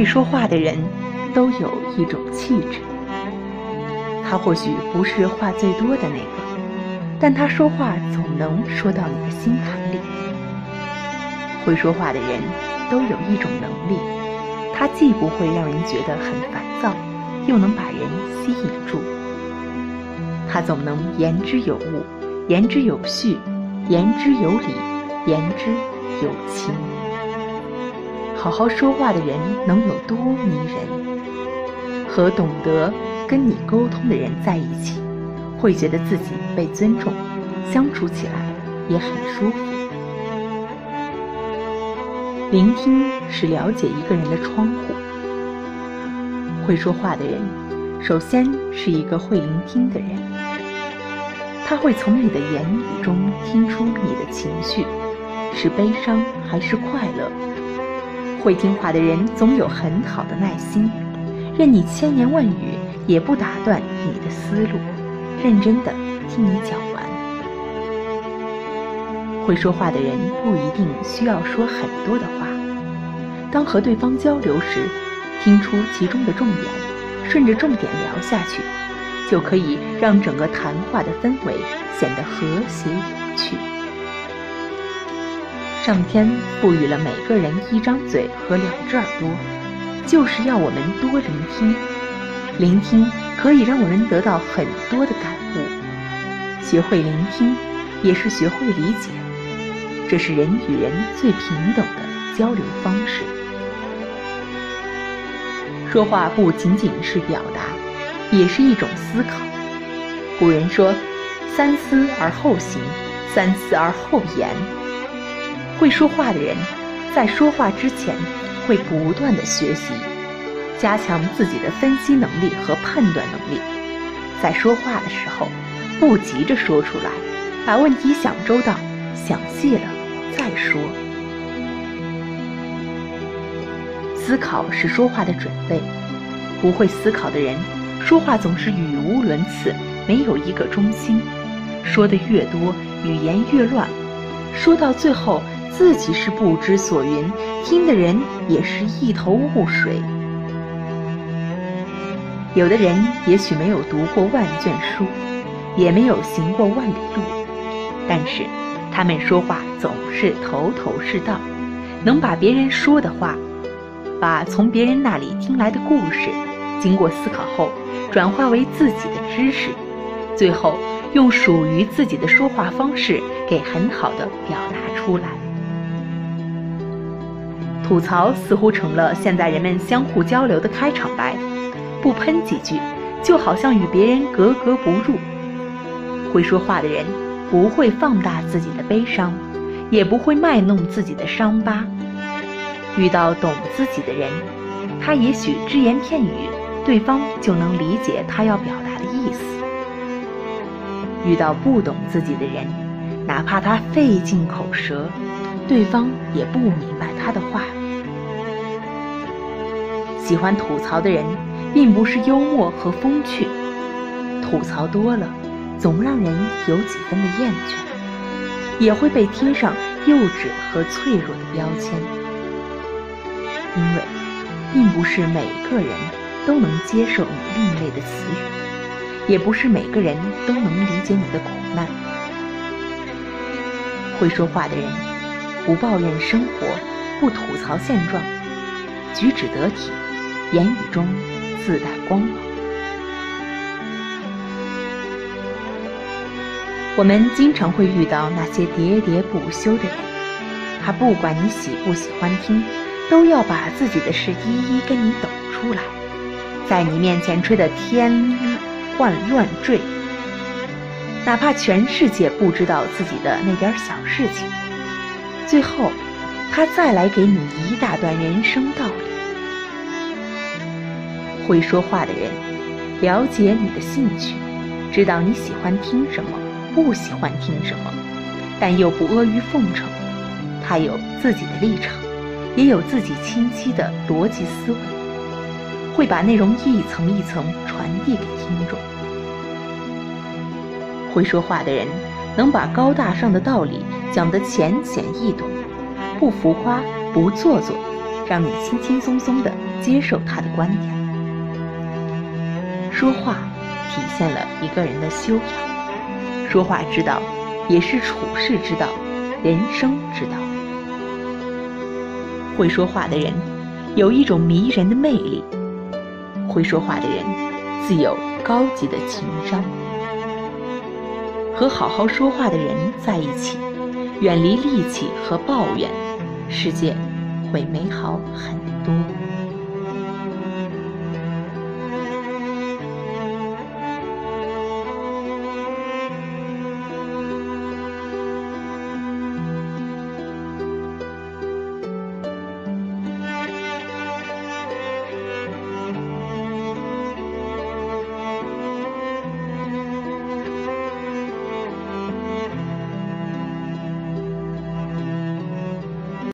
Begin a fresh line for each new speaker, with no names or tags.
会说话的人都有一种气质。他或许不是话最多的那个，但他说话总能说到你的心坎里。会说话的人都有一种能力，他既不会让人觉得很烦躁，又能把人吸引住。他总能言之有物，言之有序，言之有理，言之有情。好好说话的人能有多迷人？和懂得跟你沟通的人在一起，会觉得自己被尊重，相处起来也很舒服。聆听是了解一个人的窗户。会说话的人，首先是一个会聆听的人，他会从你的言语中听出你的情绪，是悲伤还是快乐。会听话的人总有很好的耐心，任你千言万语也不打断你的思路，认真的听你讲完。会说话的人不一定需要说很多的话，当和对方交流时，听出其中的重点，顺着重点聊下去，就可以让整个谈话的氛围显得和谐有趣。上天赋予了每个人一张嘴和两只耳朵，就是要我们多聆听。聆听可以让我们得到很多的感悟。学会聆听，也是学会理解，这是人与人最平等的交流方式。说话不仅仅是表达，也是一种思考。古人说：“三思而后行，三思而后言。”会说话的人，在说话之前会不断的学习，加强自己的分析能力和判断能力。在说话的时候，不急着说出来，把问题想周到、想细了再说。思考是说话的准备，不会思考的人，说话总是语无伦次，没有一个中心，说的越多，语言越乱，说到最后。自己是不知所云，听的人也是一头雾水。有的人也许没有读过万卷书，也没有行过万里路，但是他们说话总是头头是道，能把别人说的话，把从别人那里听来的故事，经过思考后转化为自己的知识，最后用属于自己的说话方式给很好的表达出来。吐槽似乎成了现在人们相互交流的开场白，不喷几句，就好像与别人格格不入。会说话的人不会放大自己的悲伤，也不会卖弄自己的伤疤。遇到懂自己的人，他也许只言片语，对方就能理解他要表达的意思。遇到不懂自己的人，哪怕他费尽口舌，对方也不明白他的话。喜欢吐槽的人，并不是幽默和风趣，吐槽多了，总让人有几分的厌倦，也会被贴上幼稚和脆弱的标签。因为，并不是每个人都能接受你另类的词语，也不是每个人都能理解你的苦难。会说话的人，不抱怨生活，不吐槽现状，举止得体。言语中自带光芒。我们经常会遇到那些喋喋不休的人，他不管你喜不喜欢听，都要把自己的事一一跟你抖出来，在你面前吹得天花乱坠。哪怕全世界不知道自己的那点小事情，最后他再来给你一大段人生道理。会说话的人，了解你的兴趣，知道你喜欢听什么，不喜欢听什么，但又不阿谀奉承。他有自己的立场，也有自己清晰的逻辑思维，会把内容一层一层传递给听众。会说话的人，能把高大上的道理讲得浅显易懂，不浮夸，不做作，让你轻轻松松的接受他的观点。说话体现了一个人的修养，说话之道也是处世之道、人生之道。会说话的人有一种迷人的魅力，会说话的人自有高级的情商。和好好说话的人在一起，远离戾气和抱怨，世界会美好很多。